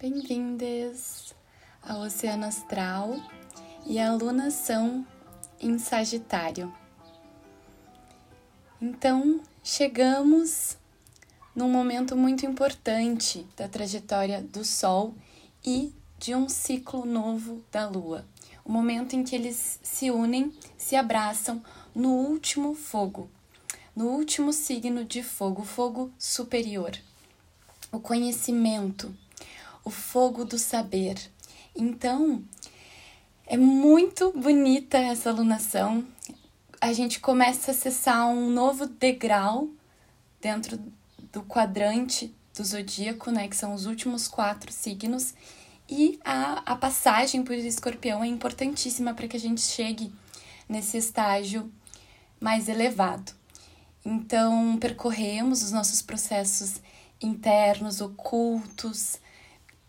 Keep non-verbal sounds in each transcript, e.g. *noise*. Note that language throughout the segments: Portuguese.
Bem-vindas ao Oceano Astral e à alunação em Sagitário. Então, chegamos num momento muito importante da trajetória do Sol e de um ciclo novo da Lua. O momento em que eles se unem, se abraçam no último fogo, no último signo de fogo, o fogo superior, o conhecimento, o fogo do saber. Então, é muito bonita essa alunação. A gente começa a acessar um novo degrau dentro do quadrante do zodíaco, né, que são os últimos quatro signos, e a, a passagem por escorpião é importantíssima para que a gente chegue nesse estágio mais elevado. Então, percorremos os nossos processos internos, ocultos,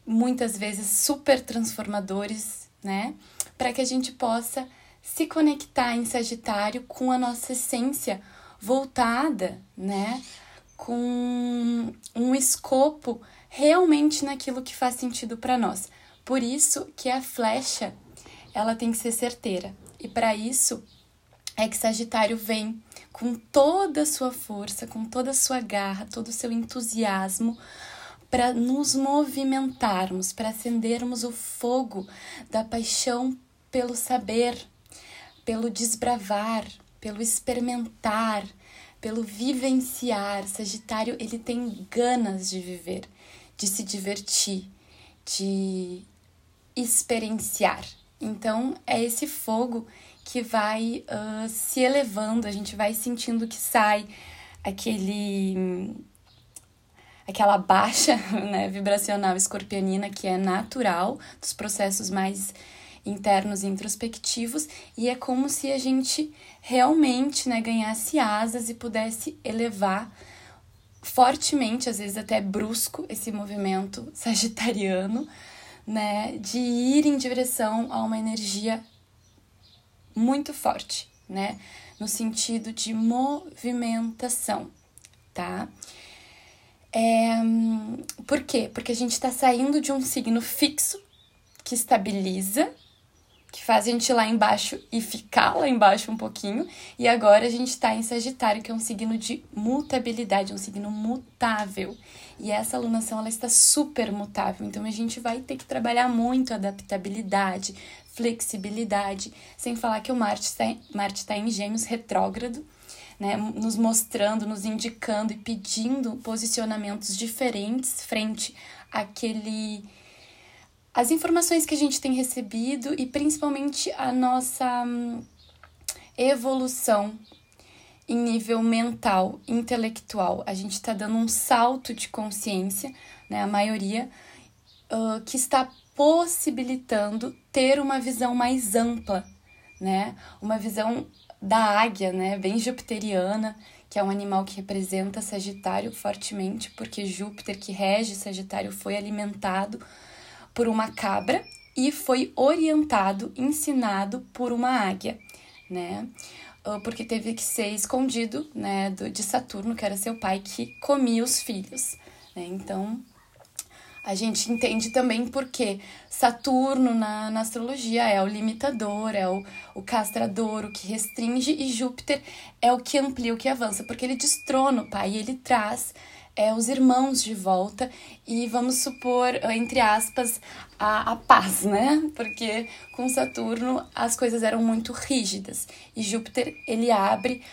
muitas vezes super transformadores, né? Para que a gente possa se conectar em Sagitário com a nossa essência voltada, né? Com um escopo realmente naquilo que faz sentido para nós. Por isso que a flecha, ela tem que ser certeira. E para isso é que Sagitário vem com toda a sua força, com toda a sua garra, todo o seu entusiasmo para nos movimentarmos, para acendermos o fogo da paixão pelo saber, pelo desbravar, pelo experimentar, pelo vivenciar. Sagitário, ele tem ganas de viver, de se divertir, de experienciar. Então, é esse fogo que vai uh, se elevando, a gente vai sentindo que sai aquele aquela baixa *laughs* né, vibracional escorpionina que é natural dos processos mais internos e introspectivos e é como se a gente realmente né, ganhasse asas e pudesse elevar fortemente, às vezes até brusco, esse movimento *laughs* sagitariano, né, de ir em direção a uma energia muito forte, né? No sentido de movimentação, tá? É, por quê? Porque a gente está saindo de um signo fixo que estabiliza, que faz a gente ir lá embaixo e ficar lá embaixo um pouquinho, e agora a gente está em Sagitário, que é um signo de mutabilidade, um signo mutável. E essa alunação ela está super mutável, então a gente vai ter que trabalhar muito adaptabilidade, flexibilidade, sem falar que o Marte está Marte tá em Gêmeos retrógrado, né, nos mostrando, nos indicando e pedindo posicionamentos diferentes frente àquele as informações que a gente tem recebido e principalmente a nossa hum, evolução em nível mental, intelectual. A gente está dando um salto de consciência, né, a maioria, uh, que está possibilitando ter uma visão mais ampla, né? Uma visão da águia, né? Bem jupiteriana, que é um animal que representa Sagitário fortemente, porque Júpiter, que rege Sagitário, foi alimentado por uma cabra e foi orientado, ensinado por uma águia, né? Ah, porque teve que ser escondido, né, de Saturno, que era seu pai, que comia os filhos, né? Então, a gente entende também porque Saturno na, na astrologia é o limitador, é o, o castrador, o que restringe, e Júpiter é o que amplia, o que avança, porque ele destrona o pai, ele traz é, os irmãos de volta e vamos supor, entre aspas, a, a paz, né? Porque com Saturno as coisas eram muito rígidas e Júpiter ele abre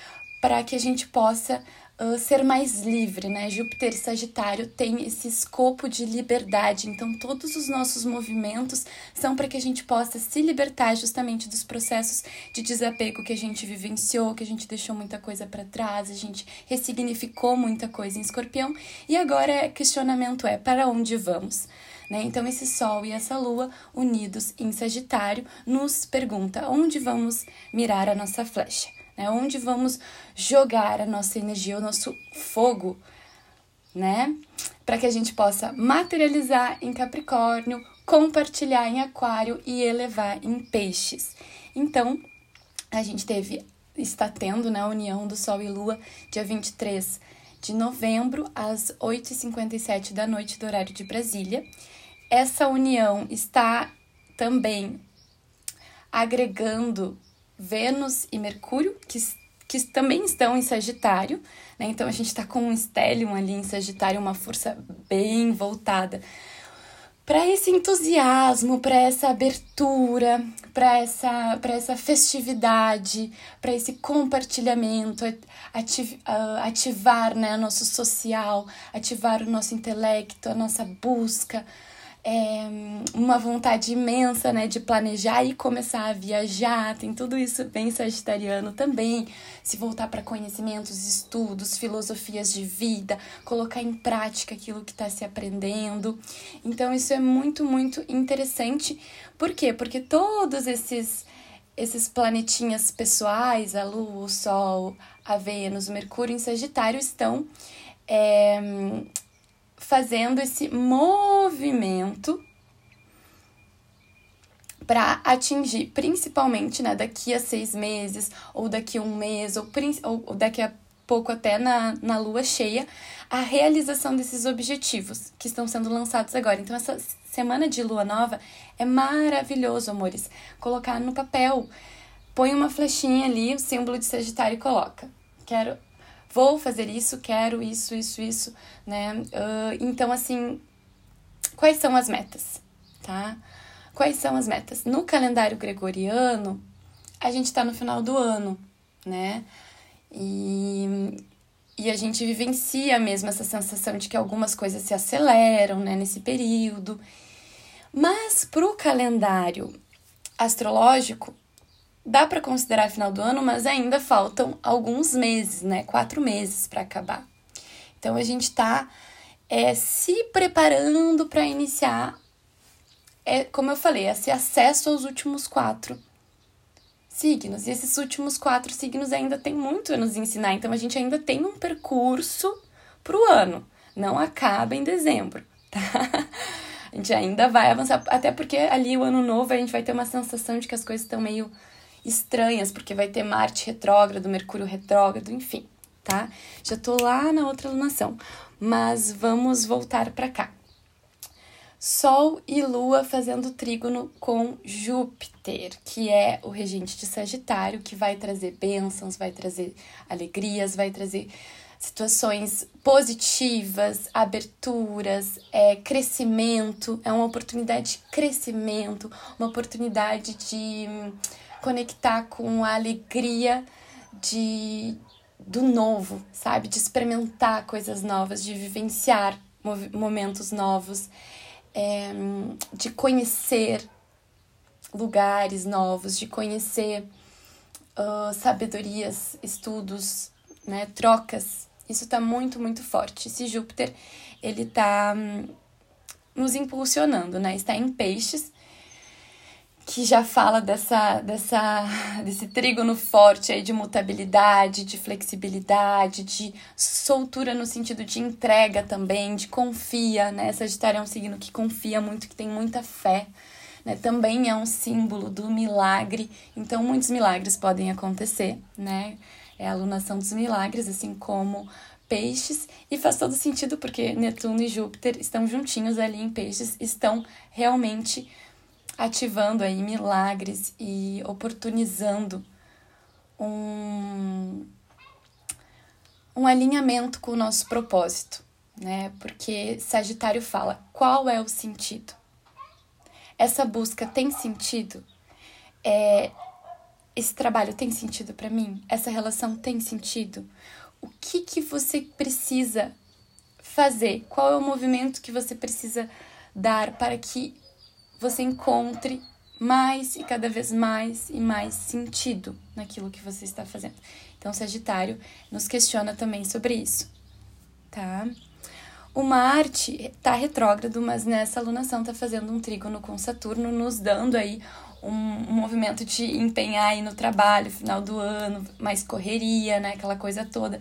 para que a gente possa uh, ser mais livre, né? Júpiter e Sagitário tem esse escopo de liberdade, então todos os nossos movimentos são para que a gente possa se libertar justamente dos processos de desapego que a gente vivenciou, que a gente deixou muita coisa para trás, a gente ressignificou muita coisa em Escorpião e agora questionamento é para onde vamos? Né? Então, esse Sol e essa Lua unidos em Sagitário nos pergunta onde vamos mirar a nossa flecha né? Onde vamos jogar a nossa energia, o nosso fogo, né? Para que a gente possa materializar em Capricórnio, compartilhar em Aquário e elevar em Peixes. Então, a gente teve está tendo né, a união do Sol e Lua dia 23 de novembro, às 8h57 da noite do horário de Brasília. essa união está também agregando Vênus e Mercúrio, que, que também estão em Sagitário, né? Então a gente está com um Stellium ali em Sagitário, uma força bem voltada para esse entusiasmo, para essa abertura, para essa, essa festividade, para esse compartilhamento, uh, ativar né, nosso social, ativar o nosso intelecto, a nossa busca, é, uma vontade imensa, né, de planejar e começar a viajar, tem tudo isso bem sagitariano também, se voltar para conhecimentos, estudos, filosofias de vida, colocar em prática aquilo que está se aprendendo. Então isso é muito, muito interessante. Por quê? Porque todos esses esses planetinhas pessoais, a Lua, o Sol, a Vênus, o Mercúrio em Sagitário estão é, fazendo esse movimento para atingir, principalmente, né, daqui a seis meses, ou daqui a um mês, ou, ou daqui a pouco até na, na lua cheia, a realização desses objetivos que estão sendo lançados agora. Então, essa semana de lua nova é maravilhoso, amores. Colocar no papel. Põe uma flechinha ali, o símbolo de Sagitário e coloca. Quero vou fazer isso, quero isso, isso, isso, né? Uh, então, assim, quais são as metas, tá? Quais são as metas? No calendário gregoriano, a gente tá no final do ano, né? E, e a gente vivencia mesmo essa sensação de que algumas coisas se aceleram, né, nesse período. Mas pro calendário astrológico, Dá para considerar final do ano, mas ainda faltam alguns meses, né? Quatro meses para acabar. Então a gente está é, se preparando para iniciar, é, como eu falei, esse acesso aos últimos quatro signos. E esses últimos quatro signos ainda tem muito a nos ensinar. Então a gente ainda tem um percurso para o ano. Não acaba em dezembro, *laughs* tá? A gente ainda vai avançar, até porque ali o ano novo a gente vai ter uma sensação de que as coisas estão meio estranhas, porque vai ter Marte retrógrado, Mercúrio retrógrado, enfim, tá? Já tô lá na outra lunação, mas vamos voltar para cá. Sol e Lua fazendo trígono com Júpiter, que é o regente de Sagitário, que vai trazer bênçãos, vai trazer alegrias, vai trazer situações positivas, aberturas, é, crescimento, é uma oportunidade de crescimento, uma oportunidade de conectar com a alegria de do novo, sabe? De experimentar coisas novas, de vivenciar momentos novos, é, de conhecer lugares novos, de conhecer uh, sabedorias, estudos, né? Trocas. Isso está muito, muito forte. Esse Júpiter, ele está hum, nos impulsionando, né? Está em peixes, que já fala dessa, dessa, desse trígono forte aí de mutabilidade, de flexibilidade, de soltura no sentido de entrega também, de confia, né? Sagitário é um signo que confia muito, que tem muita fé, né? Também é um símbolo do milagre, então muitos milagres podem acontecer, né? É a alunação dos milagres, assim como peixes, e faz todo sentido porque Netuno e Júpiter estão juntinhos ali em peixes, estão realmente ativando aí milagres e oportunizando um, um alinhamento com o nosso propósito, né? Porque Sagitário fala: qual é o sentido? Essa busca tem sentido? É, esse trabalho tem sentido para mim? Essa relação tem sentido? O que que você precisa fazer? Qual é o movimento que você precisa dar para que você encontre mais e cada vez mais e mais sentido naquilo que você está fazendo. Então, Sagitário nos questiona também sobre isso, tá? O Marte está retrógrado, mas nessa alunação está fazendo um trígono com Saturno, nos dando aí um, um, movimento de empenhar aí no trabalho, final do ano, mais correria, né? Aquela coisa toda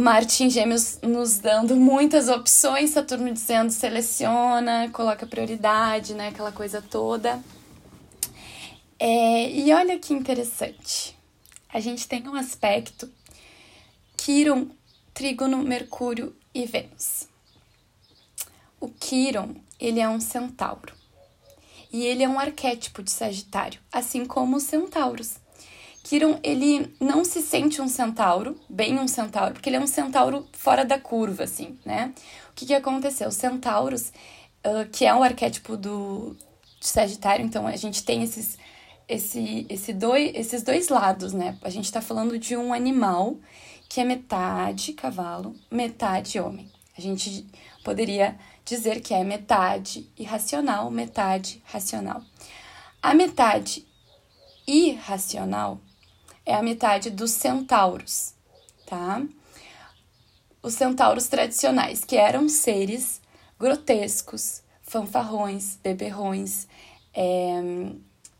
Marte em Gêmeos nos dando muitas opções, Saturno dizendo seleciona, coloca prioridade, né? Aquela coisa toda. É, e olha que interessante. A gente tem um aspecto Quiron, Trígono, Mercúrio e Vênus. O Quiron ele é um centauro. E ele é um arquétipo de Sagitário, assim como os centauros. Kiron, ele não se sente um centauro, bem um centauro, porque ele é um centauro fora da curva, assim, né? O que, que aconteceu? Os centauros, uh, que é o arquétipo do Sagitário, então a gente tem esses, esse, esse dois, esses dois lados, né? A gente tá falando de um animal que é metade cavalo, metade homem. A gente poderia dizer que é metade irracional, metade racional. A metade irracional é a metade dos centauros, tá? Os centauros tradicionais, que eram seres grotescos, fanfarrões, beberrões, é,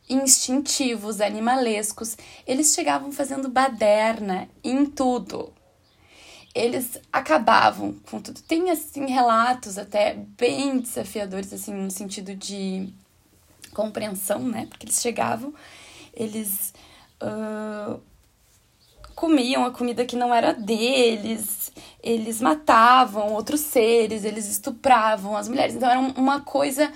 instintivos, animalescos, eles chegavam fazendo baderna em tudo. Eles acabavam com tudo. Tem, assim, relatos até bem desafiadores, assim, no sentido de compreensão, né? Porque eles chegavam, eles uh, comiam a comida que não era deles, eles matavam outros seres, eles estupravam as mulheres. Então era uma coisa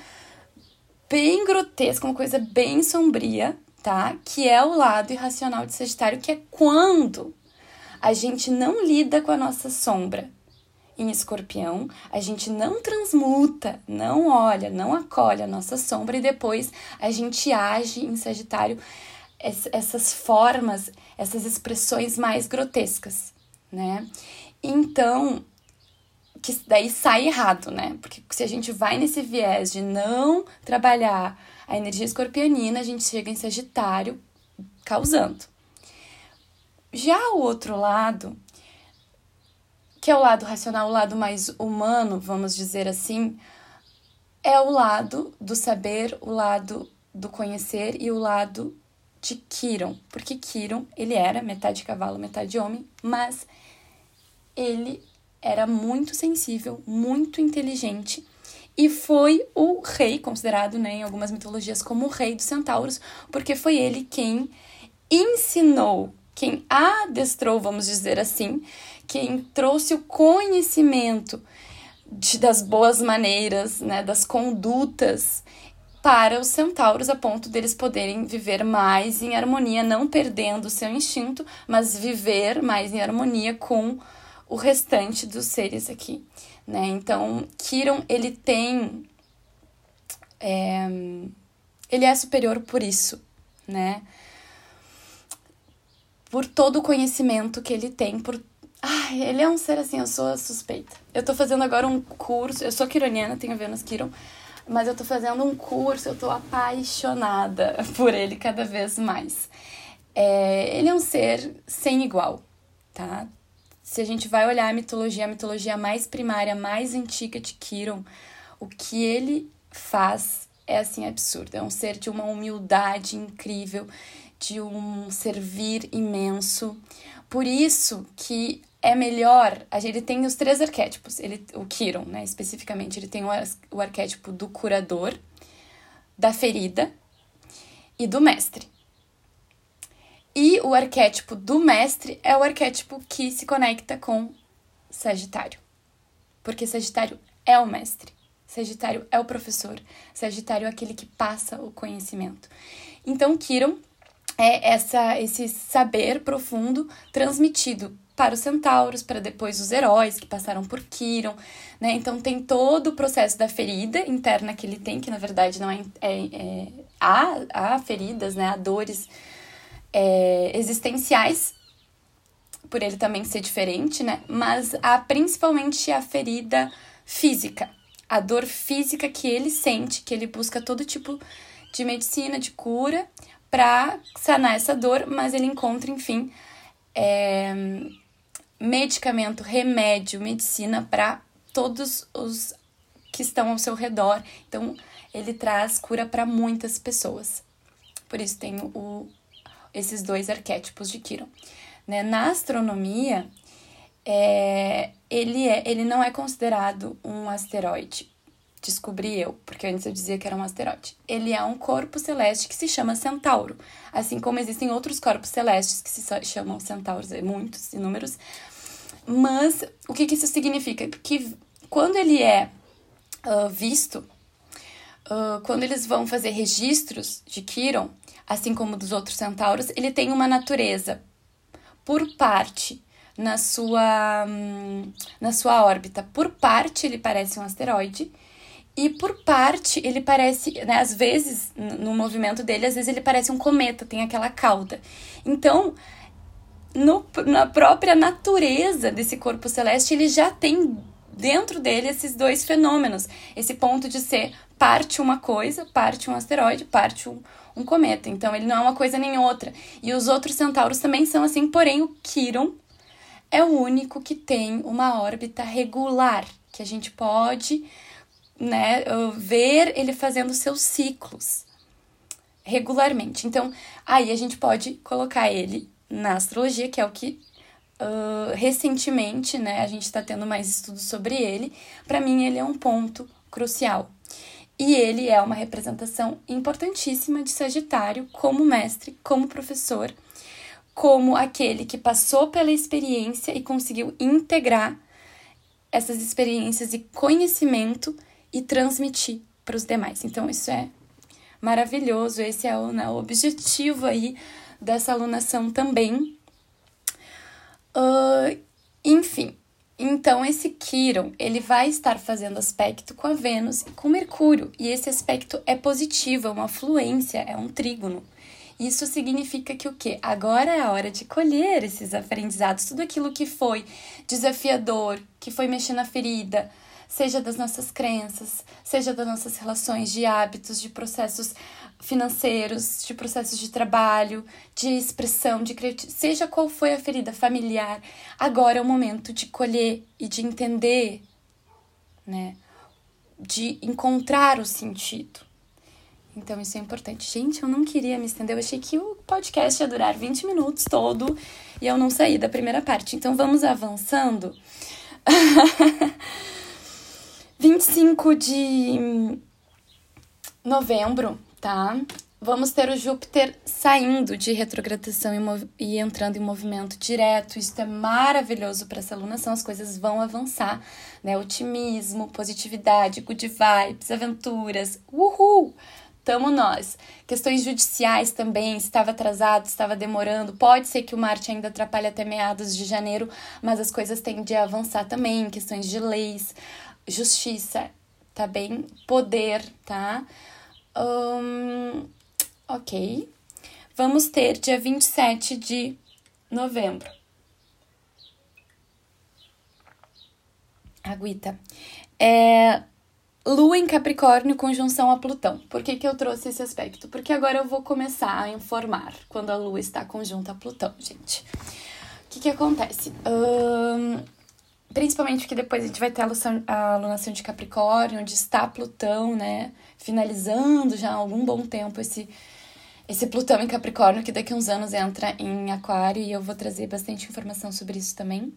bem grotesca, uma coisa bem sombria, tá? Que é o lado irracional de Sagitário, que é quando a gente não lida com a nossa sombra. Em escorpião, a gente não transmuta, não olha, não acolhe a nossa sombra e depois a gente age em Sagitário essas formas, essas expressões mais grotescas, né? Então, que daí sai errado, né? Porque se a gente vai nesse viés de não trabalhar a energia escorpionina, a gente chega em Sagitário causando. Já o outro lado, que é o lado racional, o lado mais humano, vamos dizer assim, é o lado do saber, o lado do conhecer e o lado de Kiron, porque Kiron, ele era metade cavalo, metade homem, mas ele era muito sensível, muito inteligente e foi o rei, considerado né, em algumas mitologias como o rei dos centauros, porque foi ele quem ensinou, quem adestrou, vamos dizer assim, quem trouxe o conhecimento de, das boas maneiras, né, das condutas para os centauros, a ponto deles poderem viver mais em harmonia, não perdendo o seu instinto, mas viver mais em harmonia com o restante dos seres aqui, né? Então, Kiron, ele tem... É, ele é superior por isso, né? Por todo o conhecimento que ele tem, por Ai, ele é um ser assim, eu sou suspeita. Eu tô fazendo agora um curso, eu sou quironiana, tenho Vênus Kiron, mas eu tô fazendo um curso, eu tô apaixonada *laughs* por ele cada vez mais. É, ele é um ser sem igual, tá? Se a gente vai olhar a mitologia, a mitologia mais primária, mais antiga de Kiron, o que ele faz é assim absurdo. É um ser de uma humildade incrível, de um servir imenso. Por isso que é melhor. Ele tem os três arquétipos. Ele, o Kiron, né, especificamente, ele tem o, o arquétipo do curador, da ferida e do mestre. E o arquétipo do mestre é o arquétipo que se conecta com Sagitário. Porque Sagitário é o mestre. Sagitário é o professor. Sagitário é aquele que passa o conhecimento. Então, Kiron é essa, esse saber profundo transmitido para os centauros, para depois os heróis que passaram por Kiron, né? Então tem todo o processo da ferida interna que ele tem, que na verdade não é, é, é há, há feridas, né? Há dores é, existenciais por ele também ser diferente, né? Mas há principalmente a ferida física, a dor física que ele sente, que ele busca todo tipo de medicina, de cura para sanar essa dor, mas ele encontra, enfim, é, medicamento, remédio, medicina para todos os que estão ao seu redor. Então, ele traz cura para muitas pessoas. Por isso tem o, esses dois arquétipos de Kiron. Né? Na astronomia, é, ele, é, ele não é considerado um asteroide. Descobri eu, porque antes eu dizia que era um asteroide. Ele é um corpo celeste que se chama Centauro. Assim como existem outros corpos celestes que se chamam Centauros, é muitos, inúmeros, mas o que, que isso significa? Que quando ele é uh, visto uh, quando eles vão fazer registros de Quiron, assim como dos outros centauros, ele tem uma natureza por parte na sua, hum, na sua órbita. Por parte, ele parece um asteroide. E por parte, ele parece, né, às vezes, no movimento dele, às vezes ele parece um cometa, tem aquela cauda. Então, no, na própria natureza desse corpo celeste, ele já tem dentro dele esses dois fenômenos. Esse ponto de ser parte uma coisa, parte um asteroide, parte um, um cometa. Então, ele não é uma coisa nem outra. E os outros centauros também são assim, porém, o Quiron é o único que tem uma órbita regular, que a gente pode né, ver ele fazendo seus ciclos regularmente. Então, aí a gente pode colocar ele na astrologia, que é o que uh, recentemente, né, a gente está tendo mais estudos sobre ele. Para mim, ele é um ponto crucial. E ele é uma representação importantíssima de Sagitário como mestre, como professor como aquele que passou pela experiência e conseguiu integrar essas experiências e conhecimento e transmitir para os demais. Então, isso é maravilhoso. Esse é o, né, o objetivo aí dessa alunação também. Uh, enfim, então esse Quiron, ele vai estar fazendo aspecto com a Vênus e com Mercúrio, e esse aspecto é positivo, é uma fluência, é um trígono. Isso significa que o quê? Agora é a hora de colher esses aprendizados, tudo aquilo que foi desafiador, que foi mexer na ferida, seja das nossas crenças, seja das nossas relações de hábitos, de processos financeiros, de processos de trabalho, de expressão, de criatividade, seja qual foi a ferida familiar, agora é o momento de colher e de entender, né? De encontrar o sentido. Então isso é importante. Gente, eu não queria me estender, eu achei que o podcast ia durar 20 minutos todo e eu não saí da primeira parte. Então vamos avançando. *laughs* 25 de novembro, tá? Vamos ter o Júpiter saindo de retrogradação e, e entrando em movimento direto. Isso é maravilhoso para essa alunação. As coisas vão avançar, né? Otimismo, positividade, good vibes, aventuras. Uhul! Tamo nós. Questões judiciais também, estava atrasado, estava demorando. Pode ser que o Marte ainda atrapalhe até meados de janeiro, mas as coisas tendem a avançar também, questões de leis, justiça, tá bem? Poder, tá? Um, ok. Vamos ter dia 27 de novembro. Aguita. É, Lua em Capricórnio, conjunção a Plutão. Por que, que eu trouxe esse aspecto? Porque agora eu vou começar a informar quando a Lua está conjunta a Plutão, gente. O que, que acontece? Um, principalmente porque depois a gente vai ter a, alunação, a alunação de Capricórnio, onde está Plutão, né? Finalizando já há algum bom tempo esse, esse Plutão em Capricórnio, que daqui a uns anos entra em Aquário, e eu vou trazer bastante informação sobre isso também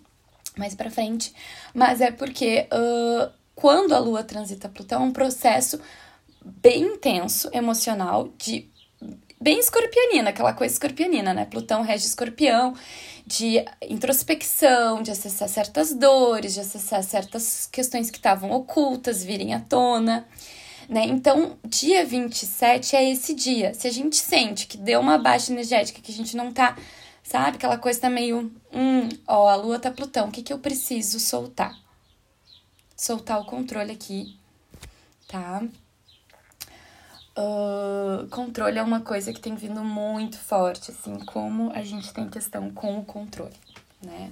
mais pra frente. Mas é porque. Uh, quando a Lua transita Plutão, é um processo bem intenso, emocional, de bem escorpionina, aquela coisa escorpionina, né? Plutão rege escorpião, de introspecção, de acessar certas dores, de acessar certas questões que estavam ocultas, virem à tona, né? Então, dia 27 é esse dia. Se a gente sente que deu uma baixa energética, que a gente não tá, sabe? Aquela coisa tá meio, hum, ó, a lua tá Plutão, o que que eu preciso soltar? soltar o controle aqui, tá? Controle é uma coisa que tem vindo muito forte, assim, como a gente tem questão com o controle, né?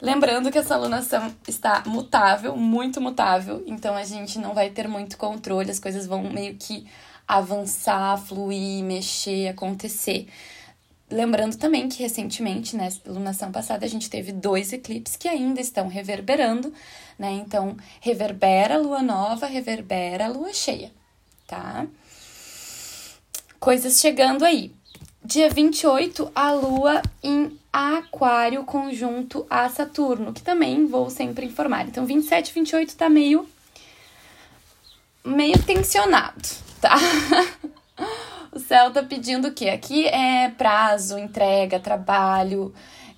Lembrando que essa alunação está mutável, muito mutável, então a gente não vai ter muito controle, as coisas vão meio que avançar, fluir, mexer, acontecer. Lembrando também que recentemente, né, lunação passada, a gente teve dois eclipses que ainda estão reverberando, né? Então, reverbera a lua nova, reverbera a lua cheia, tá? Coisas chegando aí. Dia 28, a lua em Aquário conjunto a Saturno, que também vou sempre informar. Então, 27 e 28 tá meio meio tensionado, tá? *laughs* O céu tá pedindo o quê? Aqui é prazo, entrega, trabalho,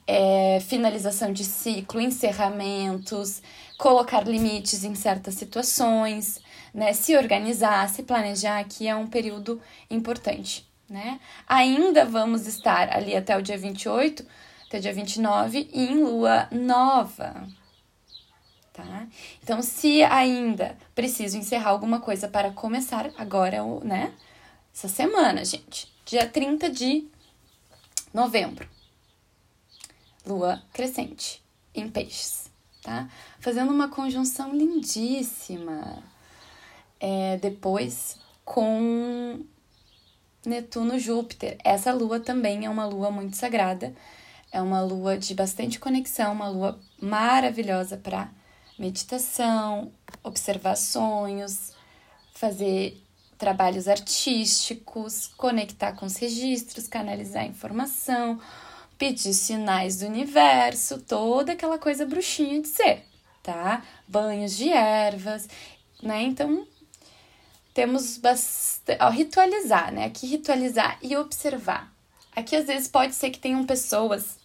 é, finalização de ciclo, encerramentos, colocar limites em certas situações, né, se organizar, se planejar, que é um período importante, né? Ainda vamos estar ali até o dia 28, até o dia 29 em lua nova. Tá? Então, se ainda preciso encerrar alguma coisa para começar agora, né? Essa semana, gente. Dia 30 de novembro. Lua crescente em peixes, tá? Fazendo uma conjunção lindíssima é, depois com Netuno-Júpiter. Essa lua também é uma lua muito sagrada, é uma lua de bastante conexão, uma lua maravilhosa para meditação, observar sonhos, fazer trabalhos artísticos, conectar com os registros, canalizar informação, pedir sinais do universo, toda aquela coisa bruxinha de ser, tá? Banhos de ervas, né? Então, temos bastante. Ritualizar, né? Aqui ritualizar e observar. Aqui às vezes pode ser que tenham pessoas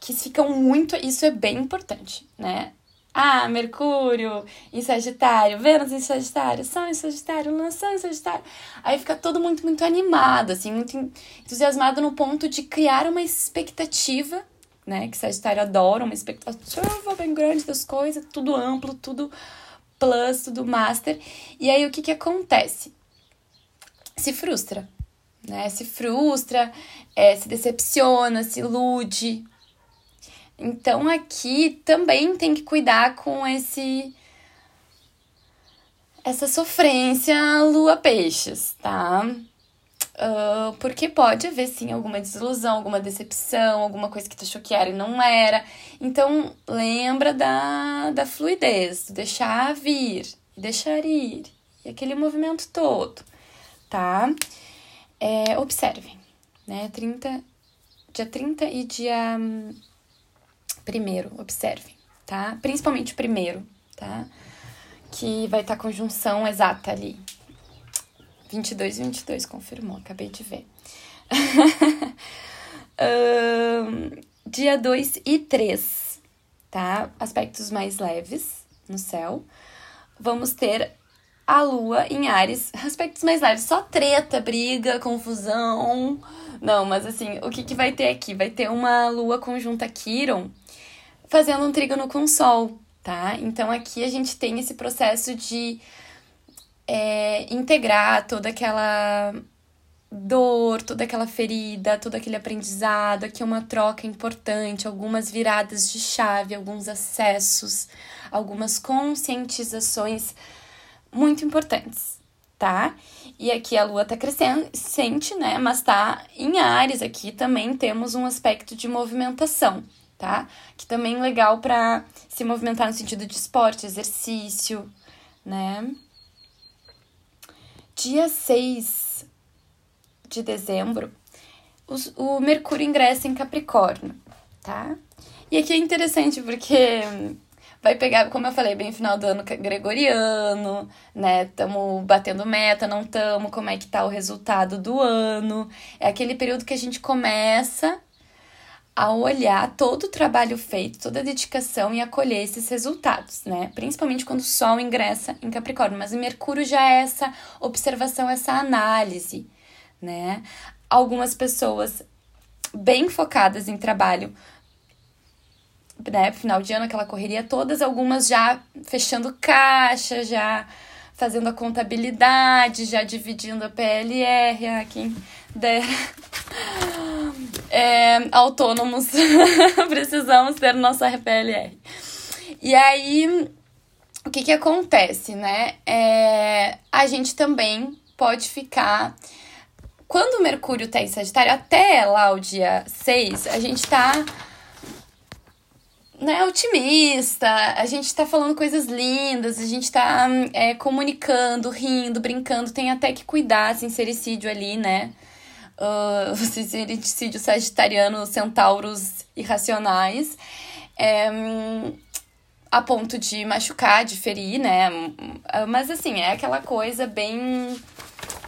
que ficam muito. Isso é bem importante, né? Ah, Mercúrio em Sagitário, Vênus em Sagitário, Sol em Sagitário, Lua em Sagitário. Aí fica todo muito, muito animado, assim, muito entusiasmado no ponto de criar uma expectativa, né? Que Sagitário adora, uma expectativa bem grande das coisas, tudo amplo, tudo plus, tudo master. E aí o que que acontece? Se frustra, né? Se frustra, é, se decepciona, se ilude. Então aqui também tem que cuidar com esse essa sofrência lua peixes, tá? Uh, porque pode haver sim alguma desilusão, alguma decepção, alguma coisa que tu achou que era e não era. Então, lembra da, da fluidez, deixar vir, deixar ir, e aquele movimento todo, tá? É, observem, né? 30, dia 30 e dia primeiro, observem, tá? Principalmente o primeiro, tá? Que vai estar tá conjunção exata ali, 22 e 22, confirmou, acabei de ver. *laughs* um, dia 2 e 3, tá? Aspectos mais leves no céu. Vamos ter a lua em Ares, aspectos mais leves, só treta, briga, confusão. Não, mas assim, o que, que vai ter aqui? Vai ter uma lua conjunta Quiron fazendo um trígono com Sol, tá? Então aqui a gente tem esse processo de é, integrar toda aquela dor, toda aquela ferida, todo aquele aprendizado. Aqui é uma troca importante, algumas viradas de chave, alguns acessos, algumas conscientizações muito importantes, tá? E aqui a lua tá crescente, né? Mas tá em Ares aqui também temos um aspecto de movimentação, tá? Que também é legal para se movimentar no sentido de esporte, exercício, né? Dia 6 de dezembro, o Mercúrio ingressa em Capricórnio, tá? E aqui é interessante porque vai pegar, como eu falei, bem final do ano gregoriano, né? Tamo batendo meta, não tamo, como é que tá o resultado do ano. É aquele período que a gente começa a olhar todo o trabalho feito, toda a dedicação e acolher esses resultados, né? Principalmente quando o Sol ingressa em Capricórnio, mas o Mercúrio já é essa observação, essa análise, né? Algumas pessoas bem focadas em trabalho, né? Final de ano, aquela correria, todas, algumas já fechando caixa, já fazendo a contabilidade, já dividindo a PLR, ah, quem dera é, autônomos, *laughs* precisamos ter nossa PLR. E aí, o que que acontece, né? É, a gente também pode ficar. Quando o Mercúrio tá em Sagitário, até lá o dia 6, a gente tá né, otimista, a gente tá falando coisas lindas, a gente tá é, comunicando, rindo, brincando, tem até que cuidar, sincericídio ali, né? Uh, o sincericídio sagitariano, centauros irracionais, é, a ponto de machucar, de ferir, né? Mas assim, é aquela coisa bem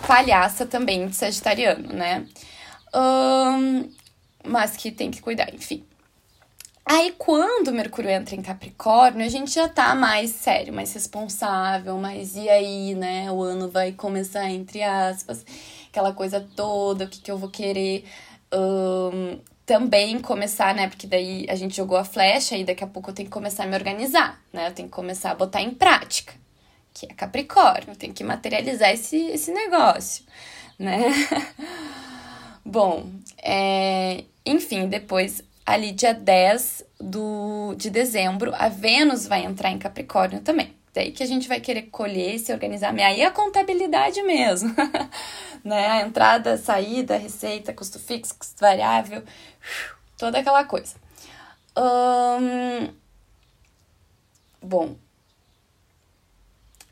palhaça também de sagitariano, né? mas que tem que cuidar, enfim. Aí, quando Mercúrio entra em Capricórnio, a gente já tá mais sério, mais responsável, mas e aí, né? O ano vai começar, entre aspas, aquela coisa toda, o que, que eu vou querer. Um, também começar, né? Porque daí a gente jogou a flecha e daqui a pouco eu tenho que começar a me organizar, né? Eu tenho que começar a botar em prática, que é Capricórnio, eu tenho que materializar esse, esse negócio, né? *laughs* Bom, é, enfim, depois ali dia 10 do, de dezembro, a Vênus vai entrar em Capricórnio também. Daí que a gente vai querer colher, se organizar. Aí é a contabilidade mesmo, *laughs* né? A entrada, saída, receita, custo fixo, custo variável, toda aquela coisa. Bom,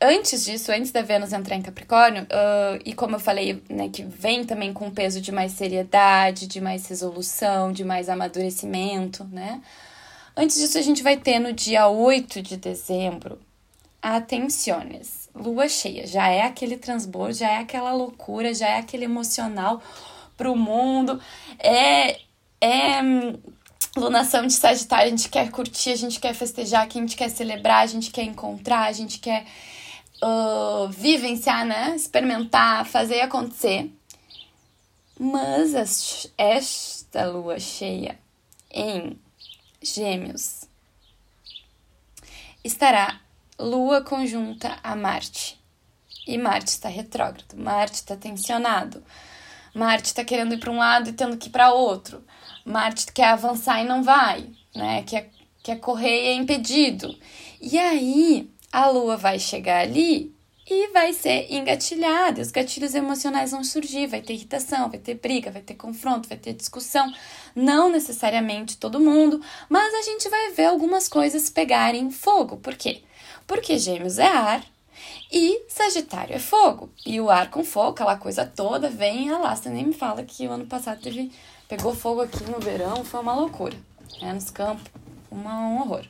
antes disso, antes da Vênus entrar em Capricórnio, uh, e como eu falei, né, que vem também com peso de mais seriedade, de mais resolução, de mais amadurecimento, né? Antes disso, a gente vai ter no dia 8 de dezembro, atenciones, lua cheia. Já é aquele transbordo, já é aquela loucura, já é aquele emocional pro mundo. É, é hum, lunação de Sagitário, a gente quer curtir, a gente quer festejar, a gente quer celebrar, a gente quer encontrar, a gente quer uh, vivenciar, né? Experimentar, fazer acontecer. Mas esta lua cheia em Gêmeos estará lua conjunta a Marte. E Marte está retrógrado, Marte está tensionado. Marte está querendo ir para um lado e tendo que ir para outro. Marte quer avançar e não vai, né? Quer, quer correr e é impedido. E aí, a lua vai chegar ali e vai ser engatilhada. Os gatilhos emocionais vão surgir, vai ter irritação, vai ter briga, vai ter confronto, vai ter discussão. Não necessariamente todo mundo, mas a gente vai ver algumas coisas pegarem fogo. Por quê? Porque Gêmeos é ar e Sagitário é fogo. E o ar com fogo, aquela coisa toda, vem e alastra. Nem me fala que o ano passado teve, pegou fogo aqui no verão, foi uma loucura. Né? Nos campos, uma, um horror.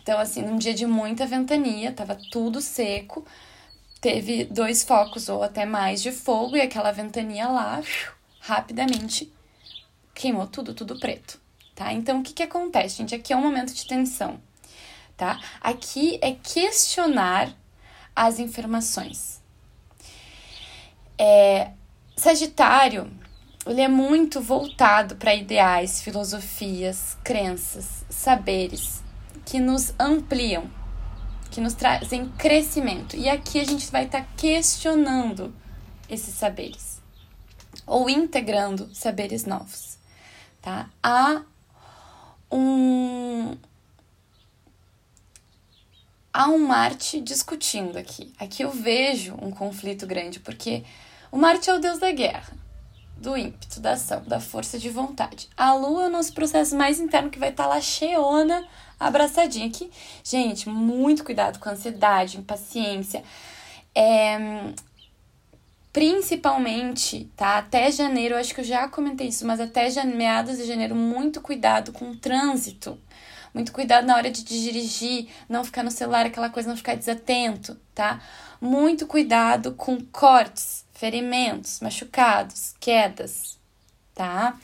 Então, assim, num dia de muita ventania, tava tudo seco, teve dois focos ou até mais de fogo e aquela ventania lá, rapidamente queimou tudo, tudo preto, tá? Então, o que que acontece, gente? Aqui é um momento de tensão, tá? Aqui é questionar as informações. É, Sagitário, ele é muito voltado para ideais, filosofias, crenças, saberes que nos ampliam, que nos trazem crescimento. E aqui a gente vai estar tá questionando esses saberes ou integrando saberes novos, tá? Há um há um Marte discutindo aqui. Aqui eu vejo um conflito grande, porque o Marte é o deus da guerra, do ímpeto, da ação, da força de vontade. A Lua é o nosso processo mais interno que vai estar tá lá cheona abraçadinha aqui. Gente, muito cuidado com ansiedade, impaciência. É, principalmente, tá? Até janeiro, acho que eu já comentei isso, mas até meados de janeiro, muito cuidado com o trânsito. Muito cuidado na hora de dirigir, não ficar no celular, aquela coisa, não ficar desatento, tá? Muito cuidado com cortes, ferimentos, machucados, quedas, tá?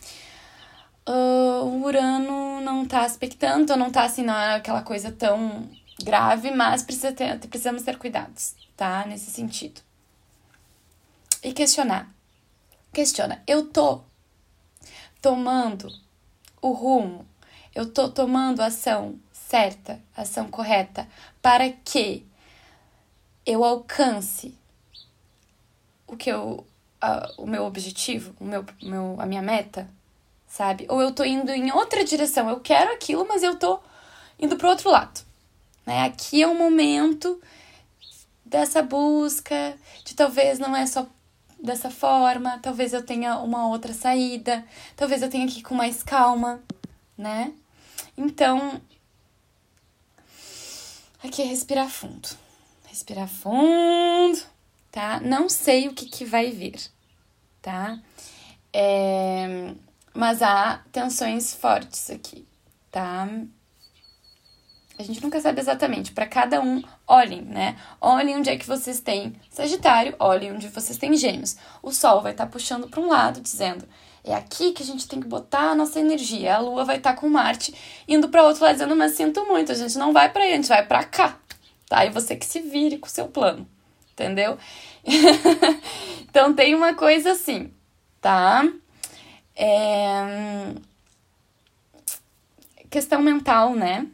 uh, o Urano não tá aspectando, não tá assim, não é aquela coisa tão grave, mas precisa ter, precisamos ter cuidados, tá? Nesse sentido. E questionar. Questiona, eu tô tomando o rumo, eu tô tomando a ação certa, a ação correta, para que eu alcance o que eu, uh, o meu objetivo, o meu, meu, a minha meta, sabe? Ou eu tô indo em outra direção, eu quero aquilo, mas eu tô indo pro outro lado. Né? Aqui é o momento dessa busca, de talvez não é só dessa forma, talvez eu tenha uma outra saída, talvez eu tenha que ir com mais calma, né? Então, aqui é respirar fundo. Respirar fundo, tá? Não sei o que, que vai vir, tá? É, mas há tensões fortes aqui, tá? A gente nunca sabe exatamente. Para cada um, olhem, né? Olhem onde é que vocês têm Sagitário, olhem onde vocês têm Gêmeos. O Sol vai estar tá puxando para um lado, dizendo: É aqui que a gente tem que botar a nossa energia. A Lua vai estar tá com Marte indo para outro lado dizendo, mas sinto muito, a gente não vai para aí, a gente vai para cá. Tá? E você que se vire com o seu plano. Entendeu? *laughs* então tem uma coisa assim, tá? É... Questão mental, né?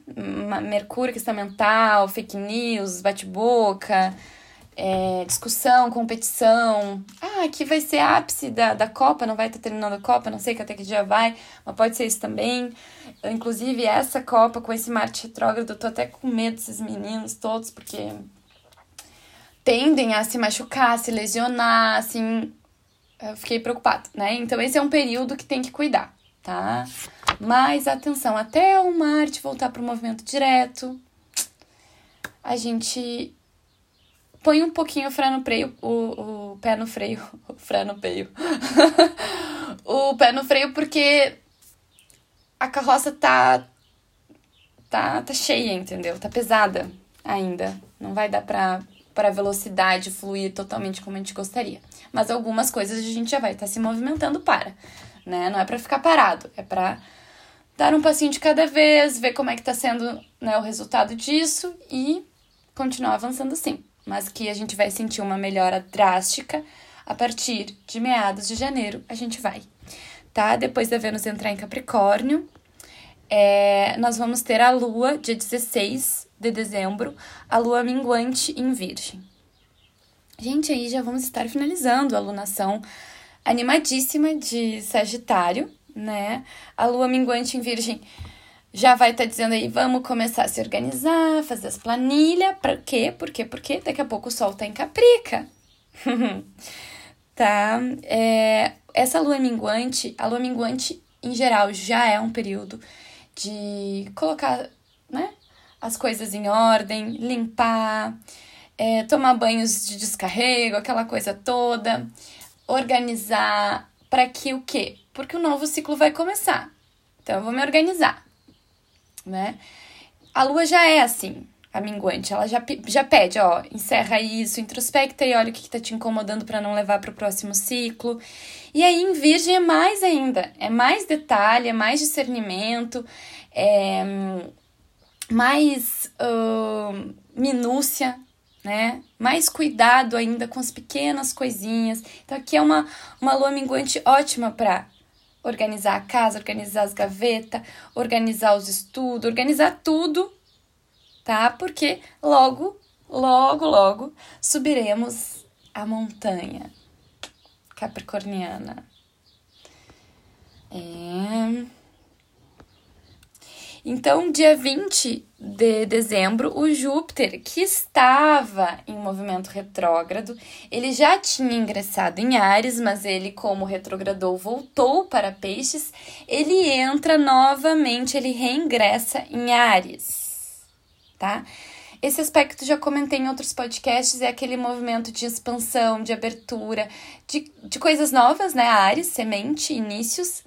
Mercúrio, questão mental, fake news, bate-boca, é, discussão, competição. Ah, aqui vai ser ápice da, da Copa, não vai estar terminando a Copa, não sei até que dia vai, mas pode ser isso também. Inclusive, essa Copa com esse Marte retrógrado, eu tô até com medo desses meninos todos, porque tendem a se machucar, se lesionar, assim. Eu fiquei preocupada, né? Então, esse é um período que tem que cuidar, tá? Mas atenção, até o Marte voltar para o movimento direto, a gente põe um pouquinho o freio no freio, o, o pé no freio, *laughs* o freio no peio. *laughs* o pé no freio porque a carroça tá tá tá cheia, entendeu? Tá pesada ainda. Não vai dar pra para velocidade fluir totalmente como a gente gostaria. Mas algumas coisas a gente já vai estar tá se movimentando para, né? Não é para ficar parado, é para dar um passinho de cada vez, ver como é que tá sendo né, o resultado disso e continuar avançando sim mas que a gente vai sentir uma melhora drástica a partir de meados de janeiro, a gente vai, tá? Depois da Vênus entrar em Capricórnio, é, nós vamos ter a Lua, dia 16 de dezembro, a Lua minguante em Virgem. Gente, aí já vamos estar finalizando a lunação animadíssima de Sagitário, né? A Lua minguante em Virgem já vai estar tá dizendo aí, vamos começar a se organizar, fazer as planilhas. Para quê? Por quê? Porque daqui a pouco o sol tá em Caprica. *laughs* tá? É, essa lua minguante, a lua minguante em geral já é um período de colocar, né? As coisas em ordem, limpar, é, tomar banhos de descarrego, aquela coisa toda, organizar para que o quê? Porque o novo ciclo vai começar. Então eu vou me organizar né? A lua já é assim, a minguante. Ela já, já pede, ó, encerra isso, introspecta e olha o que, que tá te incomodando para não levar para o próximo ciclo. E aí, em Virgem é mais ainda, é mais detalhe, é mais discernimento, é mais uh, minúcia, né? Mais cuidado ainda com as pequenas coisinhas. Então, aqui é uma, uma lua minguante ótima para organizar a casa, organizar as gavetas, organizar os estudos, organizar tudo, tá? Porque logo, logo, logo subiremos a montanha capricorniana. É. Então, dia 20 de dezembro, o Júpiter, que estava em movimento retrógrado, ele já tinha ingressado em Ares, mas ele, como retrogradou, voltou para Peixes, ele entra novamente, ele reingressa em Ares, tá? Esse aspecto já comentei em outros podcasts, é aquele movimento de expansão, de abertura, de, de coisas novas, né? Ares, semente, inícios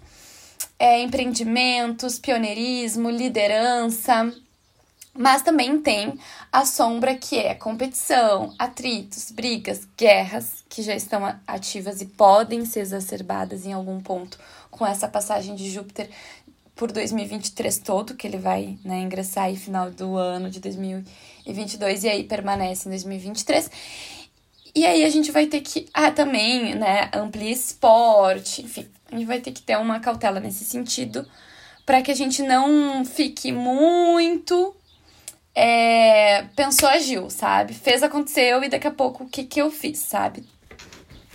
é, empreendimentos, pioneirismo, liderança, mas também tem a sombra que é competição, atritos, brigas, guerras que já estão ativas e podem ser exacerbadas em algum ponto com essa passagem de Júpiter por 2023 todo, que ele vai né, ingressar aí final do ano de 2022 e aí permanece em 2023. E aí a gente vai ter que, ah, também, né, amplia esporte, enfim, a gente vai ter que ter uma cautela nesse sentido para que a gente não fique muito é, pensou, agiu, sabe? Fez, aconteceu e daqui a pouco o que, que eu fiz, sabe?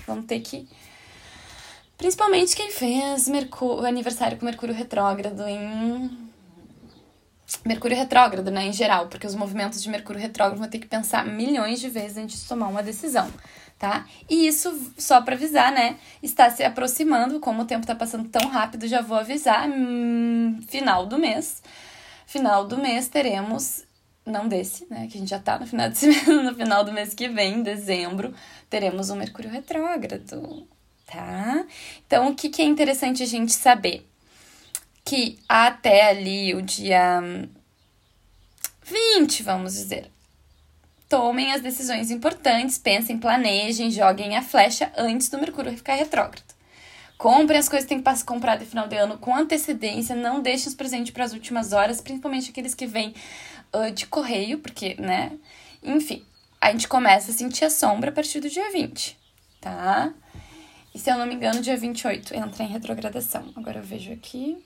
Vamos ter que. Principalmente quem fez Mercúrio, aniversário com Mercúrio retrógrado em. Mercúrio retrógrado, né, em geral, porque os movimentos de Mercúrio retrógrado vão ter que pensar milhões de vezes antes de tomar uma decisão tá? E isso, só para avisar, né? Está se aproximando, como o tempo tá passando tão rápido, já vou avisar. Hum, final do mês. Final do mês teremos, não desse, né? Que a gente já tá no final, de, *laughs* no final do mês que vem, dezembro, teremos um Mercúrio retrógrado, tá? Então, o que, que é interessante a gente saber? Que até ali o dia 20, vamos dizer, tomem as decisões importantes, pensem, planejem, joguem a flecha antes do Mercúrio ficar retrógrado. Comprem as coisas que tem que comprar de final de ano com antecedência. Não deixem os presentes para as últimas horas, principalmente aqueles que vêm uh, de correio, porque, né? Enfim, a gente começa a sentir a sombra a partir do dia 20, tá? E se eu não me engano, dia 28 entra em retrogradação. Agora eu vejo aqui.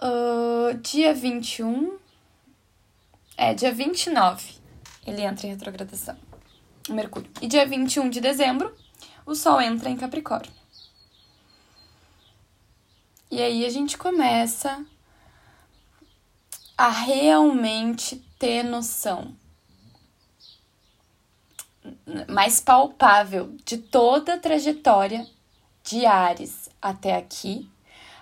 Uh, dia 21. É, dia 29 ele entra em retrogradação. O Mercúrio. E dia 21 de dezembro, o Sol entra em Capricórnio. E aí a gente começa a realmente ter noção mais palpável de toda a trajetória de Ares até aqui.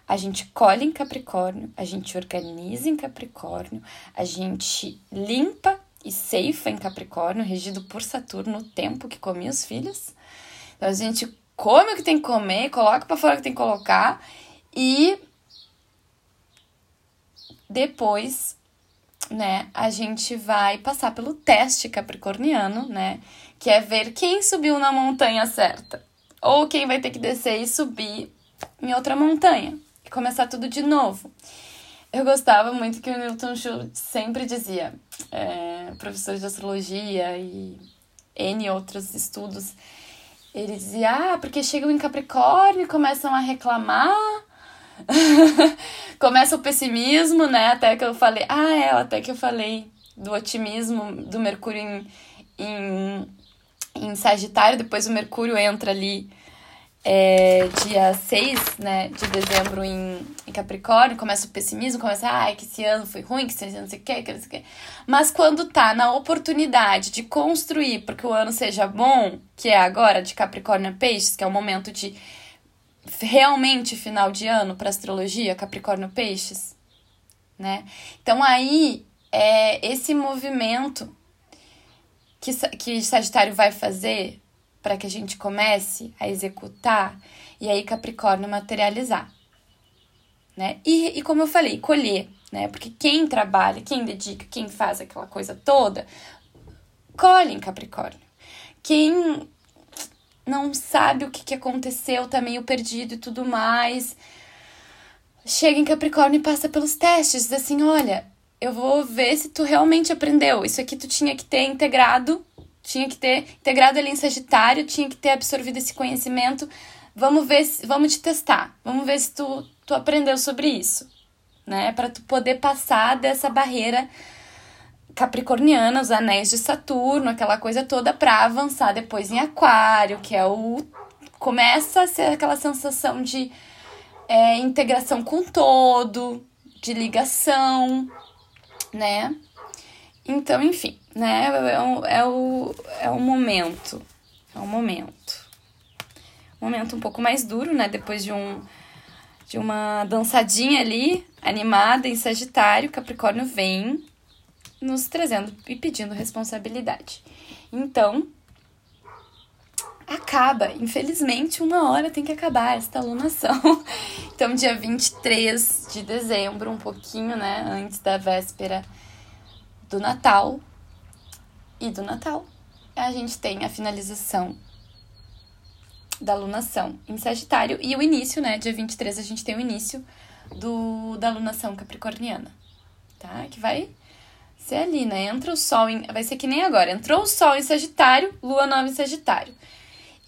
A gente colhe em Capricórnio, a gente organiza em Capricórnio, a gente limpa e ceifa em Capricórnio, regido por Saturno, o tempo que comia os filhos. Então a gente come o que tem que comer, coloca para fora o que tem que colocar e depois, né, a gente vai passar pelo teste capricorniano, né, que é ver quem subiu na montanha certa ou quem vai ter que descer e subir em outra montanha começar tudo de novo. Eu gostava muito que o Newton Schultz sempre dizia, é, professor de astrologia e N outros estudos, ele dizia, ah, porque chegam em Capricórnio e começam a reclamar, *laughs* começa o pessimismo, né? Até que eu falei, ah, é, até que eu falei do otimismo do Mercúrio em, em, em Sagitário, depois o Mercúrio entra ali é, dia 6 né, de dezembro em, em, Capricórnio, começa o pessimismo, começa, ai, que esse ano foi ruim, que esse ano não sei o que, que não sei o que. Mas quando tá na oportunidade de construir porque o ano seja bom, que é agora de Capricórnio a Peixes, que é o momento de realmente final de ano para astrologia, Capricórnio Peixes, né? Então aí é esse movimento que, que Sagitário vai fazer para que a gente comece a executar e aí Capricórnio materializar. Né? E, e como eu falei, colher, né? Porque quem trabalha, quem dedica, quem faz aquela coisa toda, colhe em Capricórnio. Quem não sabe o que, que aconteceu, tá meio perdido e tudo mais, chega em Capricórnio e passa pelos testes, diz assim, olha, eu vou ver se tu realmente aprendeu. Isso aqui tu tinha que ter integrado tinha que ter integrado ali em Sagitário, tinha que ter absorvido esse conhecimento. Vamos ver, se, vamos te testar. Vamos ver se tu, tu aprendeu sobre isso, né? Para tu poder passar dessa barreira capricorniana, os anéis de Saturno, aquela coisa toda para avançar depois em Aquário, que é o começa a ser aquela sensação de é, integração com todo, de ligação, né? Então, enfim, né? É, o, é, o, é o momento. É o momento. Um momento um pouco mais duro, né? Depois de um de uma dançadinha ali, animada em Sagitário, Capricórnio vem nos trazendo e pedindo responsabilidade. Então, acaba. Infelizmente, uma hora tem que acabar esta alunação. *laughs* Então, dia 23 de dezembro, um pouquinho, né, antes da véspera do Natal e do Natal, a gente tem a finalização da lunação em Sagitário e o início, né? Dia 23 a gente tem o início do, da lunação capricorniana, tá? Que vai ser ali, né? Entra o Sol em. Vai ser que nem agora. Entrou o Sol em Sagitário, Lua nova em Sagitário.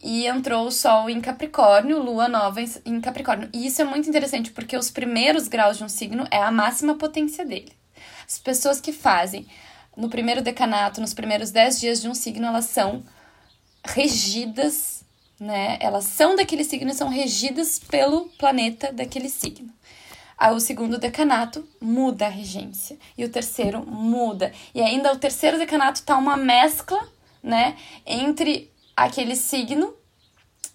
E entrou o Sol em Capricórnio, Lua nova em Capricórnio. E isso é muito interessante porque os primeiros graus de um signo é a máxima potência dele. As pessoas que fazem no primeiro decanato, nos primeiros dez dias de um signo, elas são regidas, né? Elas são daquele signo e são regidas pelo planeta daquele signo. Aí o segundo decanato muda a regência. E o terceiro muda. E ainda o terceiro decanato tá uma mescla, né? Entre aquele signo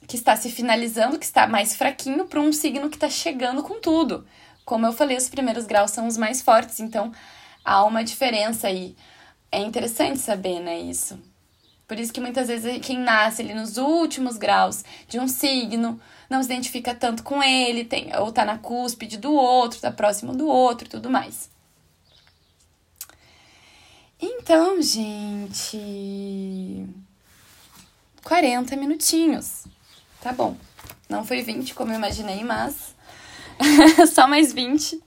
que está se finalizando, que está mais fraquinho, para um signo que está chegando com tudo. Como eu falei, os primeiros graus são os mais fortes, então há uma diferença aí. É interessante saber, né, isso. Por isso que muitas vezes quem nasce ali nos últimos graus de um signo não se identifica tanto com ele, tem, ou tá na cúspide do outro, tá próximo do outro e tudo mais. Então, gente, 40 minutinhos, Tá bom. Não foi 20 como eu imaginei, mas *laughs* só mais 20.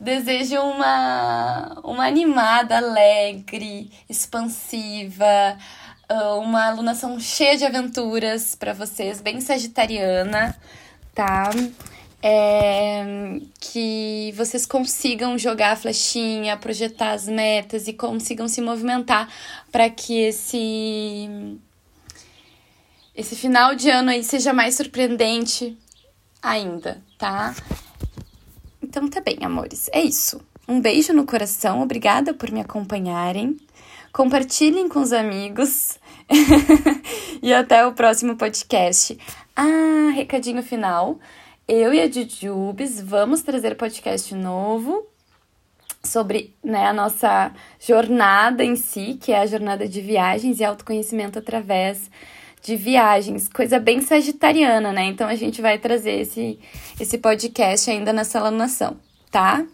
Desejo uma, uma animada, alegre, expansiva, ah, uma alunação cheia de aventuras para vocês, bem sagitariana, tá? É, que vocês consigam jogar a flechinha, projetar as metas e consigam se movimentar para que esse esse final de ano aí seja mais surpreendente ainda, tá? Então tá bem, amores. É isso. Um beijo no coração, obrigada por me acompanharem. Compartilhem com os amigos. *laughs* e até o próximo podcast. Ah, recadinho final. Eu e a Jujubes vamos trazer podcast novo sobre né, a nossa jornada em si, que é a jornada de viagens e autoconhecimento através de viagens, coisa bem sagitariana, né? Então a gente vai trazer esse, esse podcast ainda nessa alunação, tá?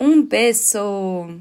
Um beijo!